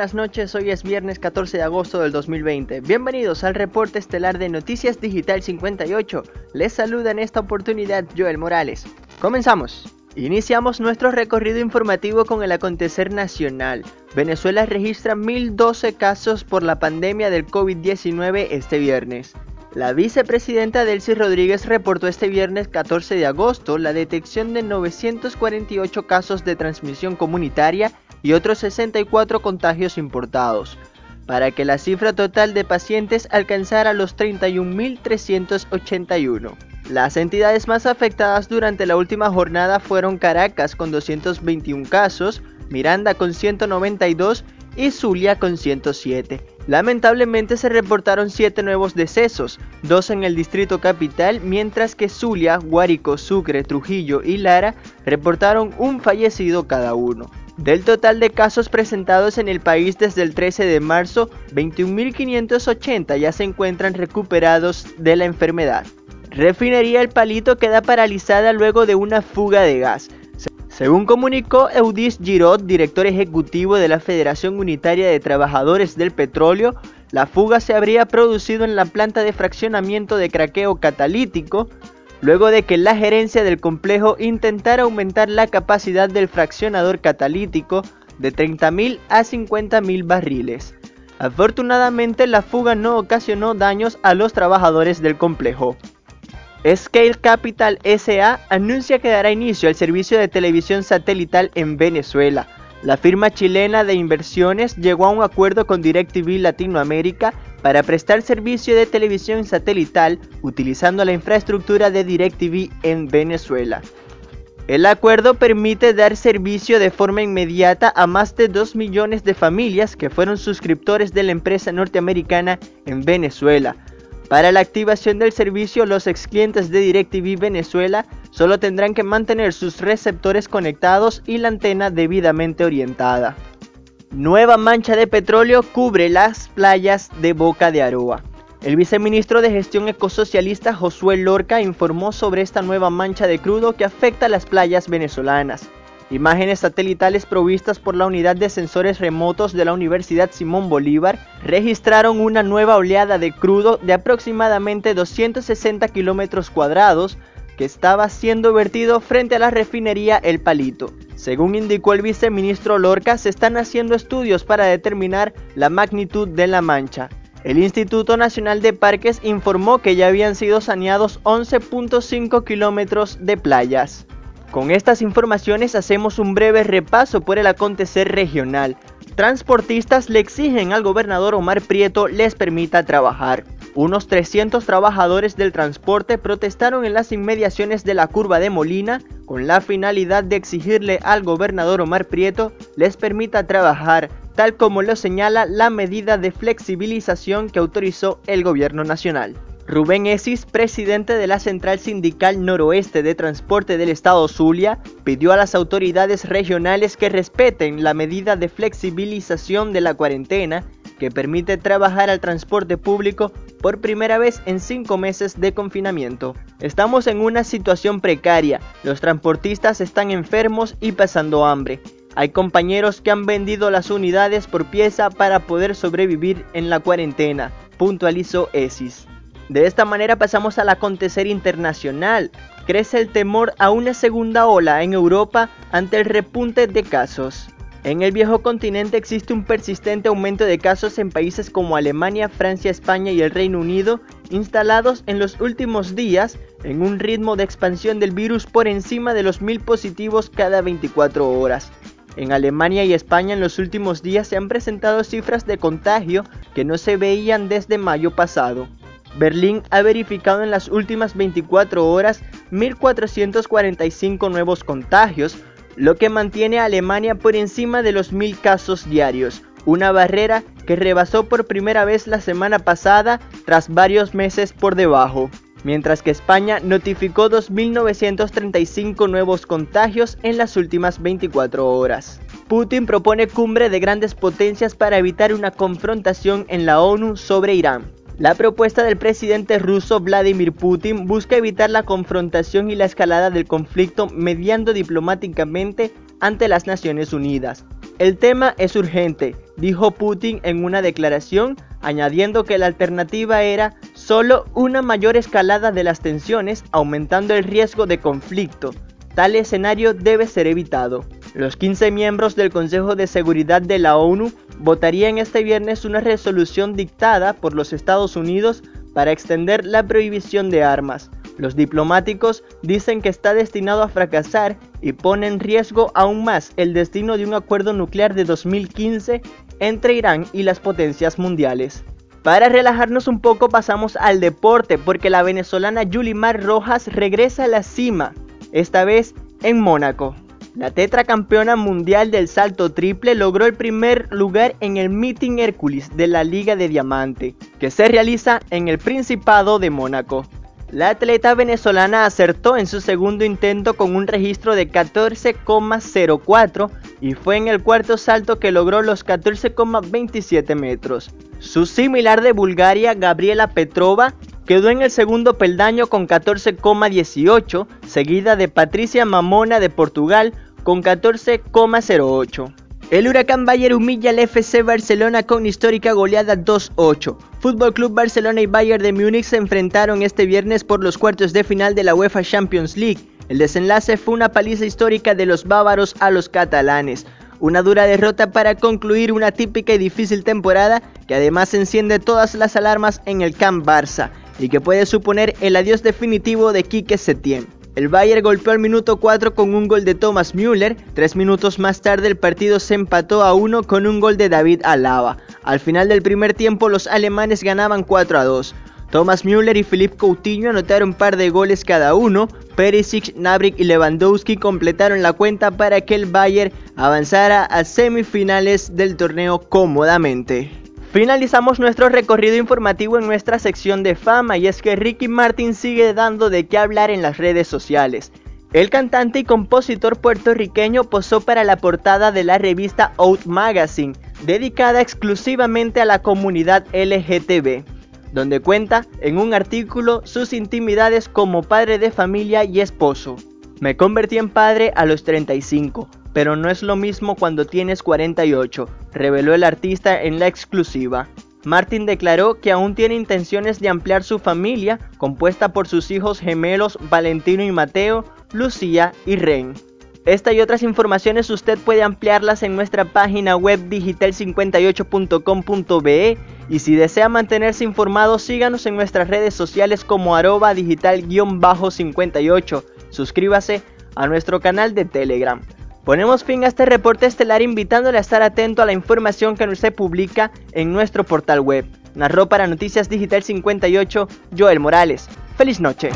buenas noches, hoy es viernes 14 de agosto del 2020. Bienvenidos al reporte estelar de Noticias Digital 58. Les saluda en esta oportunidad Joel Morales. Comenzamos. Iniciamos nuestro recorrido informativo con el acontecer nacional. Venezuela registra 1012 casos por la pandemia del COVID-19 este viernes. La vicepresidenta Delcy Rodríguez reportó este viernes 14 de agosto la detección de 948 casos de transmisión comunitaria y otros 64 contagios importados, para que la cifra total de pacientes alcanzara los 31.381. Las entidades más afectadas durante la última jornada fueron Caracas con 221 casos, Miranda con 192 y Zulia con 107. Lamentablemente se reportaron 7 nuevos decesos, 2 en el distrito capital, mientras que Zulia, Guárico, Sucre, Trujillo y Lara reportaron un fallecido cada uno. Del total de casos presentados en el país desde el 13 de marzo, 21.580 ya se encuentran recuperados de la enfermedad. Refinería El Palito queda paralizada luego de una fuga de gas. Según comunicó Eudis Girot, director ejecutivo de la Federación Unitaria de Trabajadores del Petróleo, la fuga se habría producido en la planta de fraccionamiento de craqueo catalítico, luego de que la gerencia del complejo intentara aumentar la capacidad del fraccionador catalítico de 30.000 a 50.000 barriles. Afortunadamente la fuga no ocasionó daños a los trabajadores del complejo. Scale Capital SA anuncia que dará inicio al servicio de televisión satelital en Venezuela. La firma chilena de inversiones llegó a un acuerdo con DirecTV Latinoamérica para prestar servicio de televisión satelital utilizando la infraestructura de DirecTV en Venezuela. El acuerdo permite dar servicio de forma inmediata a más de 2 millones de familias que fueron suscriptores de la empresa norteamericana en Venezuela. Para la activación del servicio, los ex clientes de DirecTV Venezuela solo tendrán que mantener sus receptores conectados y la antena debidamente orientada. Nueva mancha de petróleo cubre las playas de Boca de Aroa. El viceministro de Gestión Ecosocialista Josué Lorca informó sobre esta nueva mancha de crudo que afecta a las playas venezolanas. Imágenes satelitales provistas por la unidad de sensores remotos de la Universidad Simón Bolívar registraron una nueva oleada de crudo de aproximadamente 260 kilómetros cuadrados que estaba siendo vertido frente a la refinería El Palito. Según indicó el viceministro Lorca, se están haciendo estudios para determinar la magnitud de la mancha. El Instituto Nacional de Parques informó que ya habían sido saneados 11.5 kilómetros de playas. Con estas informaciones hacemos un breve repaso por el acontecer regional. Transportistas le exigen al gobernador Omar Prieto les permita trabajar. Unos 300 trabajadores del transporte protestaron en las inmediaciones de la curva de Molina con la finalidad de exigirle al gobernador Omar Prieto les permita trabajar, tal como lo señala la medida de flexibilización que autorizó el gobierno nacional. Rubén Esis, presidente de la Central Sindical Noroeste de Transporte del Estado Zulia, pidió a las autoridades regionales que respeten la medida de flexibilización de la cuarentena que permite trabajar al transporte público por primera vez en cinco meses de confinamiento. Estamos en una situación precaria, los transportistas están enfermos y pasando hambre. Hay compañeros que han vendido las unidades por pieza para poder sobrevivir en la cuarentena, puntualizó Esis. De esta manera pasamos al acontecer internacional. Crece el temor a una segunda ola en Europa ante el repunte de casos. En el viejo continente existe un persistente aumento de casos en países como Alemania, Francia, España y el Reino Unido, instalados en los últimos días en un ritmo de expansión del virus por encima de los mil positivos cada 24 horas. En Alemania y España en los últimos días se han presentado cifras de contagio que no se veían desde mayo pasado. Berlín ha verificado en las últimas 24 horas 1.445 nuevos contagios, lo que mantiene a Alemania por encima de los 1.000 casos diarios, una barrera que rebasó por primera vez la semana pasada tras varios meses por debajo, mientras que España notificó 2.935 nuevos contagios en las últimas 24 horas. Putin propone cumbre de grandes potencias para evitar una confrontación en la ONU sobre Irán. La propuesta del presidente ruso Vladimir Putin busca evitar la confrontación y la escalada del conflicto mediando diplomáticamente ante las Naciones Unidas. El tema es urgente, dijo Putin en una declaración, añadiendo que la alternativa era solo una mayor escalada de las tensiones, aumentando el riesgo de conflicto. Tal escenario debe ser evitado. Los 15 miembros del Consejo de Seguridad de la ONU votarían este viernes una resolución dictada por los Estados Unidos para extender la prohibición de armas. Los diplomáticos dicen que está destinado a fracasar y pone en riesgo aún más el destino de un acuerdo nuclear de 2015 entre Irán y las potencias mundiales. Para relajarnos un poco pasamos al deporte porque la venezolana Yulimar Rojas regresa a la cima, esta vez en Mónaco. La tetracampeona mundial del salto triple logró el primer lugar en el Meeting Hércules de la Liga de Diamante, que se realiza en el Principado de Mónaco. La atleta venezolana acertó en su segundo intento con un registro de 14,04 y fue en el cuarto salto que logró los 14,27 metros. Su similar de Bulgaria, Gabriela Petrova, quedó en el segundo peldaño con 14,18, seguida de Patricia Mamona de Portugal con 14,08. El Huracán Bayern humilla al FC Barcelona con histórica goleada 2-8. Fútbol Club Barcelona y Bayern de Múnich se enfrentaron este viernes por los cuartos de final de la UEFA Champions League. El desenlace fue una paliza histórica de los bávaros a los catalanes. Una dura derrota para concluir una típica y difícil temporada que además enciende todas las alarmas en el Camp Barça y que puede suponer el adiós definitivo de Quique Setién. El Bayern golpeó al minuto 4 con un gol de Thomas Müller. Tres minutos más tarde el partido se empató a 1 con un gol de David Alaba. Al final del primer tiempo los alemanes ganaban 4 a 2. Thomas Müller y Philippe Coutinho anotaron un par de goles cada uno. Perisic, Nabrik y Lewandowski completaron la cuenta para que el Bayern avanzara a semifinales del torneo cómodamente. Finalizamos nuestro recorrido informativo en nuestra sección de fama y es que Ricky Martin sigue dando de qué hablar en las redes sociales. El cantante y compositor puertorriqueño posó para la portada de la revista Out Magazine, dedicada exclusivamente a la comunidad LGTB, donde cuenta en un artículo sus intimidades como padre de familia y esposo. Me convertí en padre a los 35, pero no es lo mismo cuando tienes 48, reveló el artista en la exclusiva. Martin declaró que aún tiene intenciones de ampliar su familia, compuesta por sus hijos gemelos Valentino y Mateo, Lucía y Ren. Esta y otras informaciones usted puede ampliarlas en nuestra página web digital58.com.be y si desea mantenerse informado síganos en nuestras redes sociales como arroba digital-58. Suscríbase a nuestro canal de Telegram. Ponemos fin a este reporte estelar invitándole a estar atento a la información que se publica en nuestro portal web. Narró para Noticias Digital 58 Joel Morales. Feliz noche.